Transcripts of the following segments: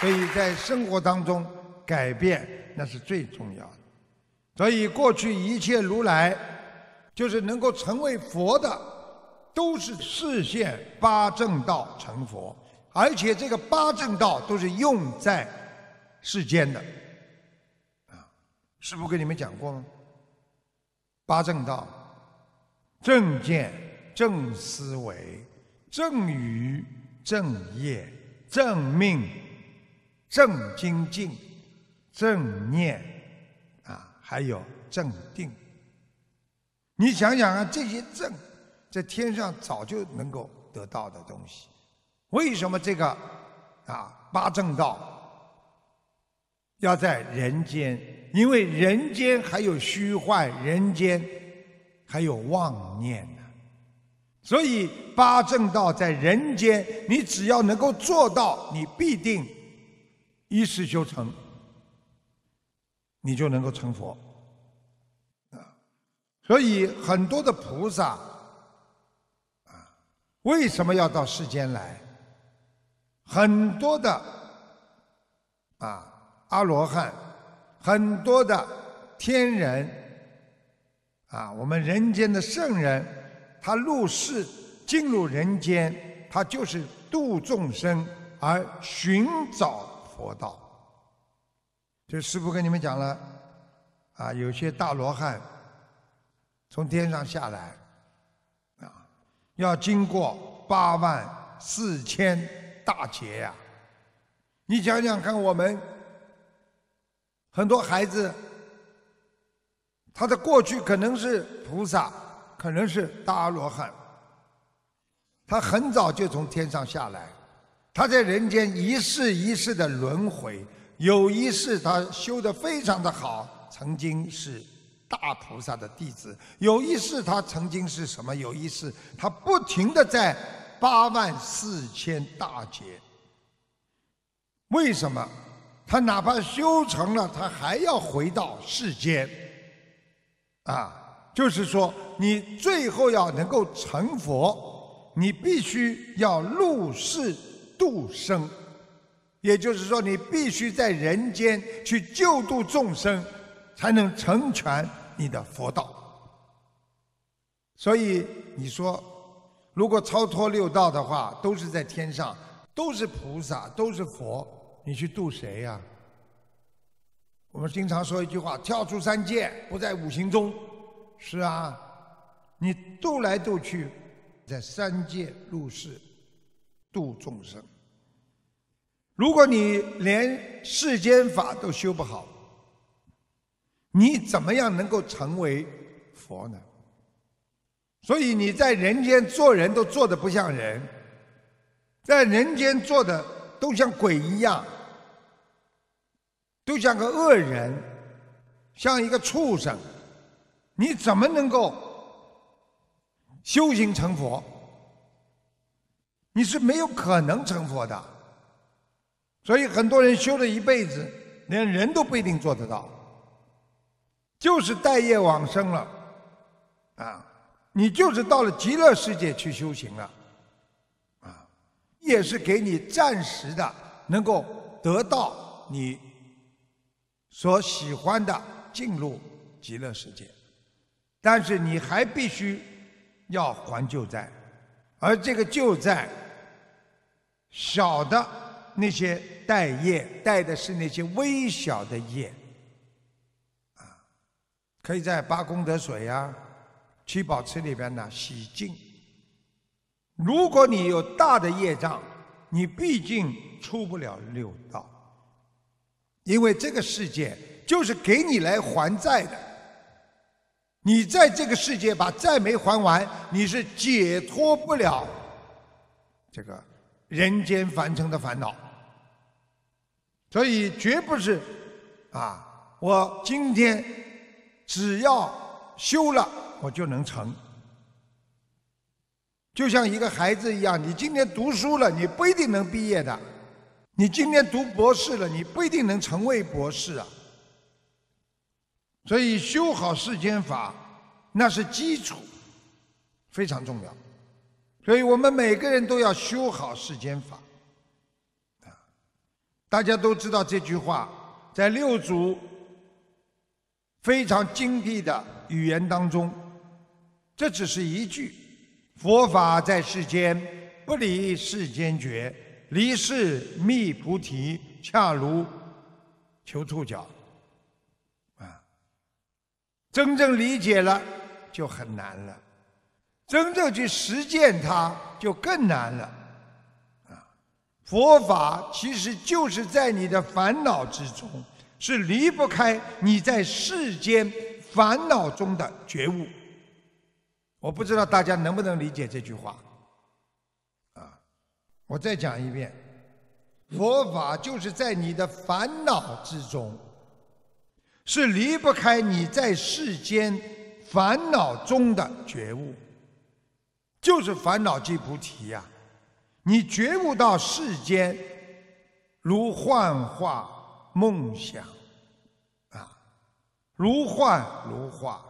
所以在生活当中改变那是最重要的。所以过去一切如来，就是能够成为佛的，都是视现八正道成佛，而且这个八正道都是用在世间的。啊，师父跟你们讲过吗？八正道：正见、正思维、正语、正业、正命、正精进、正念，啊，还有正定。你想想啊，这些正，在天上早就能够得到的东西，为什么这个啊八正道要在人间？因为人间还有虚幻，人间还有妄念呢。所以八正道在人间，你只要能够做到，你必定一世修成，你就能够成佛。啊，所以很多的菩萨啊，为什么要到世间来？很多的啊阿罗汉。很多的天人啊，我们人间的圣人，他入世进入人间，他就是度众生而寻找佛道。就师父跟你们讲了啊，有些大罗汉从天上下来啊，要经过八万四千大劫呀。你想想看，我们。很多孩子，他的过去可能是菩萨，可能是大罗汉。他很早就从天上下来，他在人间一世一世的轮回。有一世他修的非常的好，曾经是大菩萨的弟子；有一世他曾经是什么？有一世他不停的在八万四千大劫。为什么？他哪怕修成了，他还要回到世间，啊，就是说，你最后要能够成佛，你必须要入世度生，也就是说，你必须在人间去救度众生，才能成全你的佛道。所以你说，如果超脱六道的话，都是在天上，都是菩萨，都是佛。你去度谁呀？我们经常说一句话：“跳出三界，不在五行中。”是啊，你渡来渡去，在三界入世度众生。如果你连世间法都修不好，你怎么样能够成为佛呢？所以你在人间做人都做的不像人，在人间做的都像鬼一样。都像个恶人，像一个畜生，你怎么能够修行成佛？你是没有可能成佛的。所以很多人修了一辈子，连人都不一定做得到，就是待业往生了，啊，你就是到了极乐世界去修行了，啊，也是给你暂时的能够得到你。所喜欢的进入极乐世界，但是你还必须要还旧债，而这个旧债，小的那些带业带的是那些微小的业，啊，可以在八功德水呀、七宝池里边呢洗净。如果你有大的业障，你毕竟出不了六道。因为这个世界就是给你来还债的，你在这个世界把债没还完，你是解脱不了这个人间凡尘的烦恼。所以绝不是啊，我今天只要修了，我就能成。就像一个孩子一样，你今天读书了，你不一定能毕业的。你今天读博士了，你不一定能成为博士啊。所以修好世间法，那是基础，非常重要。所以我们每个人都要修好世间法，啊，大家都知道这句话，在六祖非常精辟的语言当中，这只是一句：佛法在世间，不离世间觉，离世觅菩提，恰如求触角。啊，真正理解了就很难了，真正去实践它就更难了。啊，佛法其实就是在你的烦恼之中。是离不开你在世间烦恼中的觉悟。我不知道大家能不能理解这句话。啊，我再讲一遍，佛法就是在你的烦恼之中，是离不开你在世间烦恼中的觉悟，就是烦恼即菩提呀。你觉悟到世间如幻化。梦想，啊，如幻如化，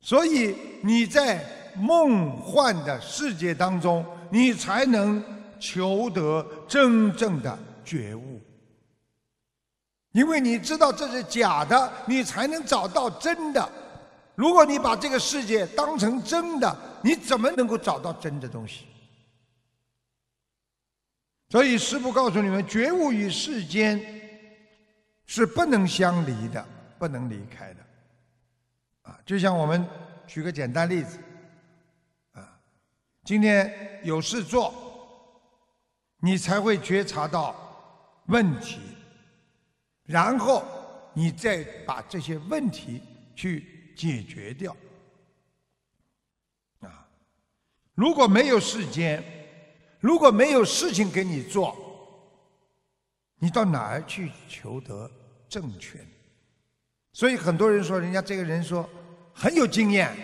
所以你在梦幻的世界当中，你才能求得真正的觉悟。因为你知道这是假的，你才能找到真的。如果你把这个世界当成真的，你怎么能够找到真的东西？所以，师父告诉你们：觉悟与世间是不能相离的，不能离开的。啊，就像我们举个简单例子，啊，今天有事做，你才会觉察到问题，然后你再把这些问题去解决掉。啊，如果没有时间。如果没有事情给你做，你到哪儿去求得正确？所以很多人说，人家这个人说很有经验，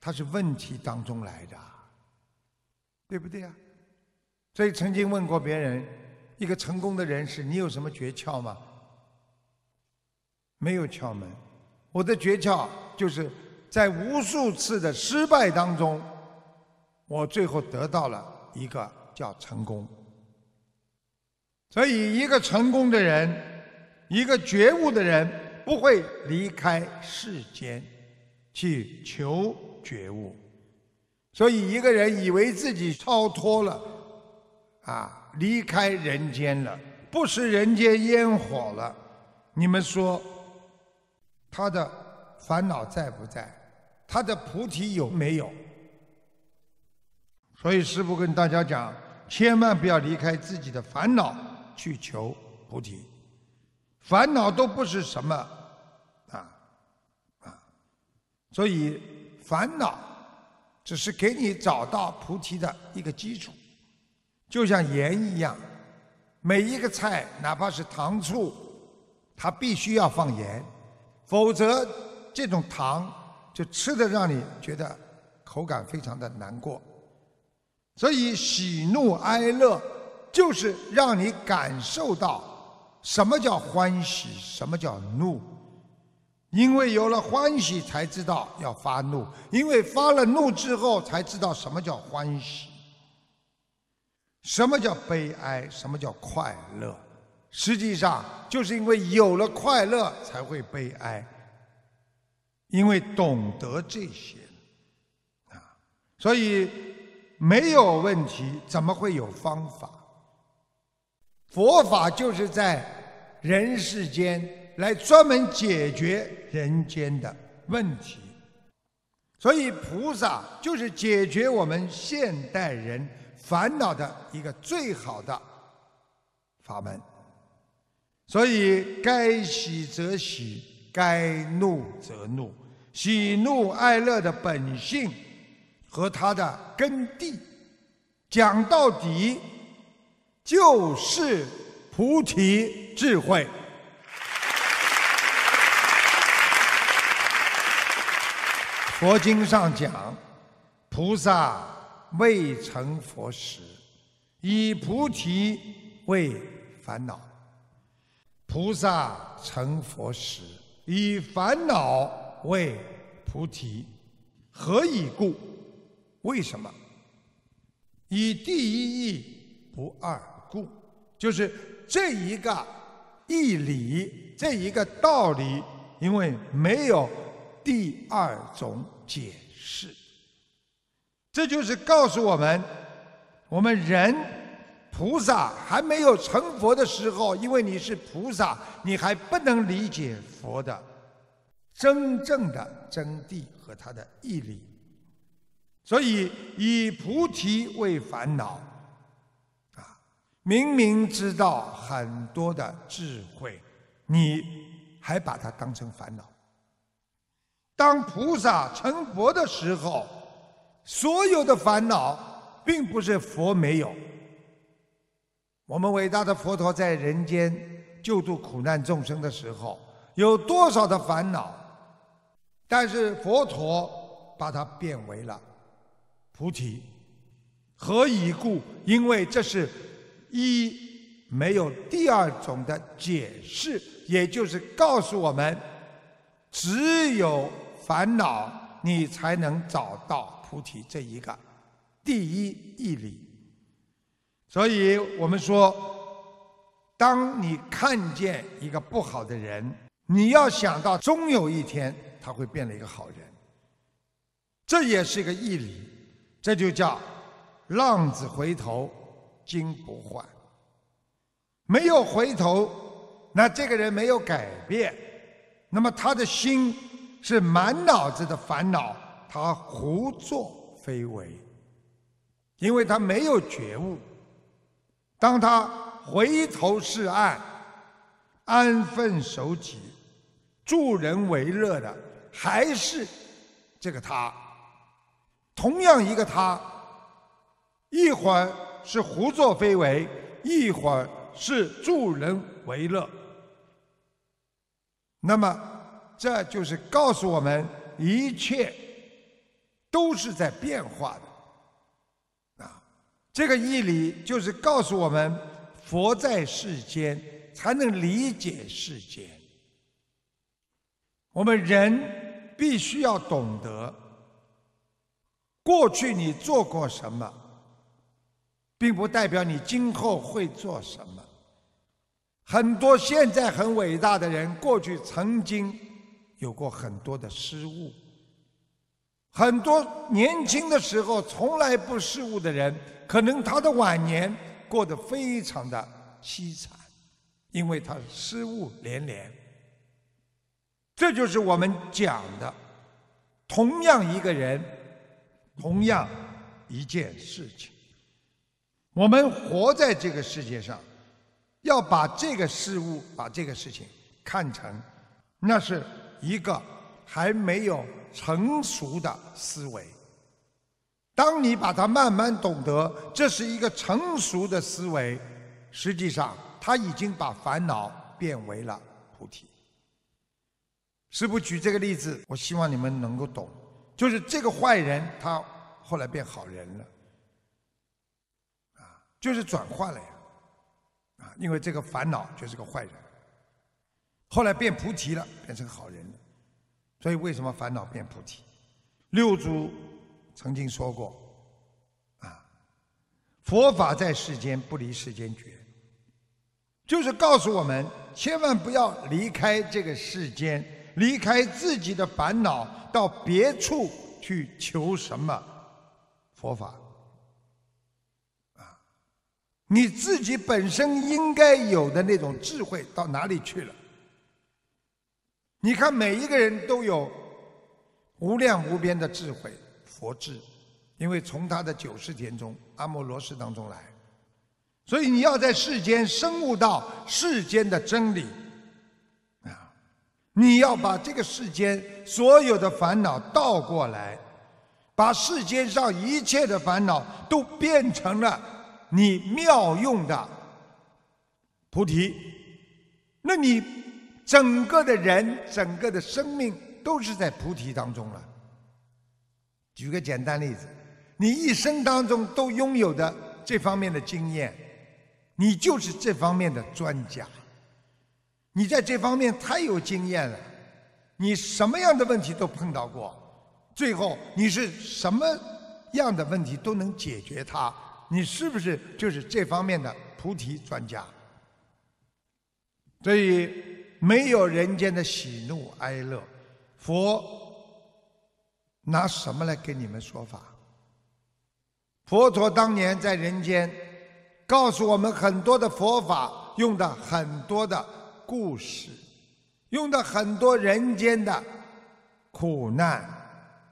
他是问题当中来的，对不对呀？所以曾经问过别人，一个成功的人士，你有什么诀窍吗？没有窍门，我的诀窍就是在无数次的失败当中，我最后得到了。一个叫成功，所以一个成功的人，一个觉悟的人，不会离开世间去求觉悟。所以一个人以为自己超脱了，啊，离开人间了，不食人间烟火了，你们说他的烦恼在不在？他的菩提有没有？所以师父跟大家讲，千万不要离开自己的烦恼去求菩提，烦恼都不是什么啊啊，所以烦恼只是给你找到菩提的一个基础，就像盐一样，每一个菜哪怕是糖醋，它必须要放盐，否则这种糖就吃的让你觉得口感非常的难过。所以喜怒哀乐，就是让你感受到什么叫欢喜，什么叫怒。因为有了欢喜，才知道要发怒；因为发了怒之后，才知道什么叫欢喜，什么叫悲哀，什么叫快乐。实际上，就是因为有了快乐，才会悲哀。因为懂得这些，啊，所以。没有问题，怎么会有方法？佛法就是在人世间来专门解决人间的问题，所以菩萨就是解决我们现代人烦恼的一个最好的法门。所以该喜则喜，该怒则怒，喜怒哀乐的本性。和它的根蒂，讲到底就是菩提智慧。佛经上讲，菩萨未成佛时，以菩提为烦恼；菩萨成佛时，以烦恼为菩提。何以故？为什么？以第一义不二故，就是这一个义理，这一个道理，因为没有第二种解释。这就是告诉我们，我们人菩萨还没有成佛的时候，因为你是菩萨，你还不能理解佛的真正的真谛和他的义理，所以以菩提为烦恼。啊明明知道很多的智慧，你还把它当成烦恼。当菩萨成佛的时候，所有的烦恼并不是佛没有。我们伟大的佛陀在人间救度苦难众生的时候，有多少的烦恼？但是佛陀把它变为了菩提。何以故？因为这是。一没有第二种的解释，也就是告诉我们，只有烦恼，你才能找到菩提这一个第一义理。所以我们说，当你看见一个不好的人，你要想到终有一天他会变了一个好人，这也是一个义理，这就叫浪子回头。金不换，没有回头，那这个人没有改变，那么他的心是满脑子的烦恼，他胡作非为，因为他没有觉悟。当他回头是岸，安分守己，助人为乐的，还是这个他，同样一个他，一会儿。是胡作非为，一会儿是助人为乐。那么，这就是告诉我们，一切都是在变化的。这个义理就是告诉我们，佛在世间才能理解世间。我们人必须要懂得，过去你做过什么。并不代表你今后会做什么。很多现在很伟大的人，过去曾经有过很多的失误。很多年轻的时候从来不失误的人，可能他的晚年过得非常的凄惨，因为他失误连连。这就是我们讲的，同样一个人，同样一件事情。我们活在这个世界上，要把这个事物、把这个事情看成，那是一个还没有成熟的思维。当你把它慢慢懂得，这是一个成熟的思维，实际上他已经把烦恼变为了菩提。师父举这个例子，我希望你们能够懂，就是这个坏人他后来变好人了。啊就是转换了呀，啊，因为这个烦恼就是个坏人，后来变菩提了，变成好人了。所以为什么烦恼变菩提？六祖曾经说过，啊，佛法在世间不离世间觉，就是告诉我们千万不要离开这个世间，离开自己的烦恼，到别处去求什么佛法。啊你自己本身应该有的那种智慧到哪里去了？你看，每一个人都有无量无边的智慧，佛智，因为从他的九世田中阿摩罗什当中来，所以你要在世间生悟到世间的真理啊！你要把这个世间所有的烦恼倒过来，把世间上一切的烦恼都变成了。你妙用的菩提，那你整个的人、整个的生命都是在菩提当中了。举个简单例子，你一生当中都拥有的这方面的经验，你就是这方面的专家。你在这方面太有经验了，你什么样的问题都碰到过，最后你是什么样的问题都能解决它。你是不是就是这方面的菩提专家？所以没有人间的喜怒哀乐，佛拿什么来给你们说法？佛陀当年在人间，告诉我们很多的佛法，用的很多的故事，用的很多人间的苦难，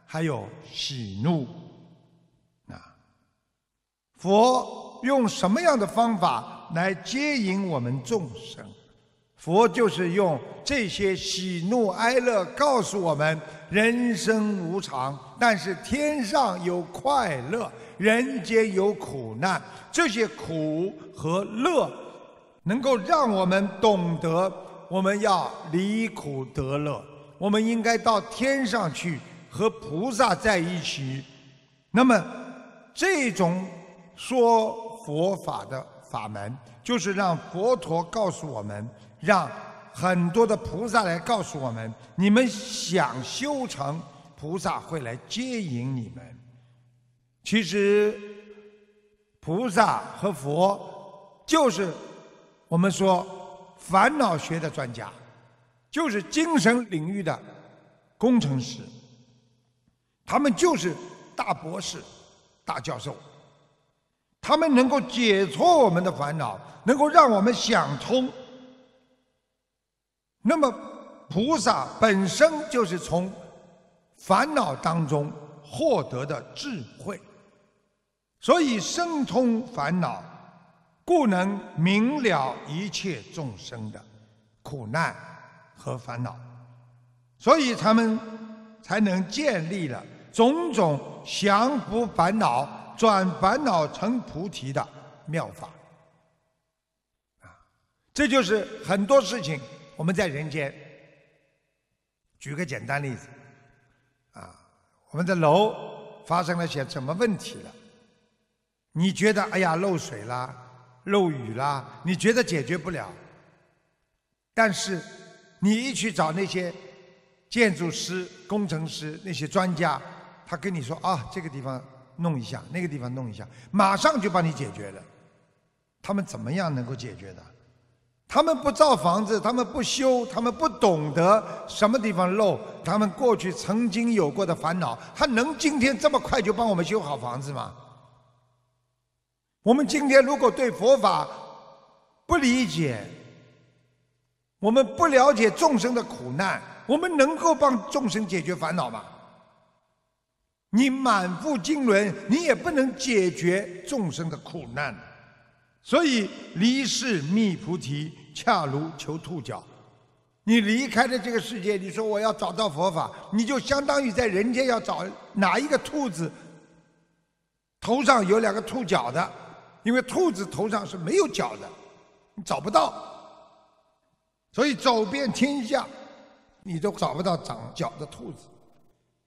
还有喜怒。啊，佛用什么样的方法来接引我们众生？佛就是用这些喜怒哀乐告诉我们：人生无常，但是天上有快乐，人间有苦难。这些苦和乐，能够让我们懂得，我们要离苦得乐。我们应该到天上去和菩萨在一起。那么，这种说佛法的法门，就是让佛陀告诉我们。让很多的菩萨来告诉我们：你们想修成，菩萨会来接引你们。其实，菩萨和佛就是我们说烦恼学的专家，就是精神领域的工程师。他们就是大博士、大教授，他们能够解脱我们的烦恼，能够让我们想通。那么，菩萨本身就是从烦恼当中获得的智慧，所以生通烦恼，故能明了一切众生的苦难和烦恼，所以他们才能建立了种种降伏烦恼、转烦恼成菩提的妙法。啊，这就是很多事情。我们在人间，举个简单例子，啊，我们的楼发生了些什么问题了？你觉得哎呀漏水啦、漏雨啦，你觉得解决不了？但是你一去找那些建筑师、工程师那些专家，他跟你说啊，这个地方弄一下，那个地方弄一下，马上就帮你解决了。他们怎么样能够解决的？他们不造房子，他们不修，他们不懂得什么地方漏，他们过去曾经有过的烦恼，他能今天这么快就帮我们修好房子吗？我们今天如果对佛法不理解，我们不了解众生的苦难，我们能够帮众生解决烦恼吗？你满腹经纶，你也不能解决众生的苦难。所以离世觅菩提，恰如求兔角。你离开了这个世界，你说我要找到佛法，你就相当于在人间要找哪一个兔子头上有两个兔角的，因为兔子头上是没有角的，你找不到。所以走遍天下，你都找不到长角的兔子。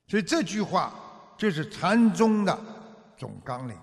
所以这句话就是禅宗的总纲领。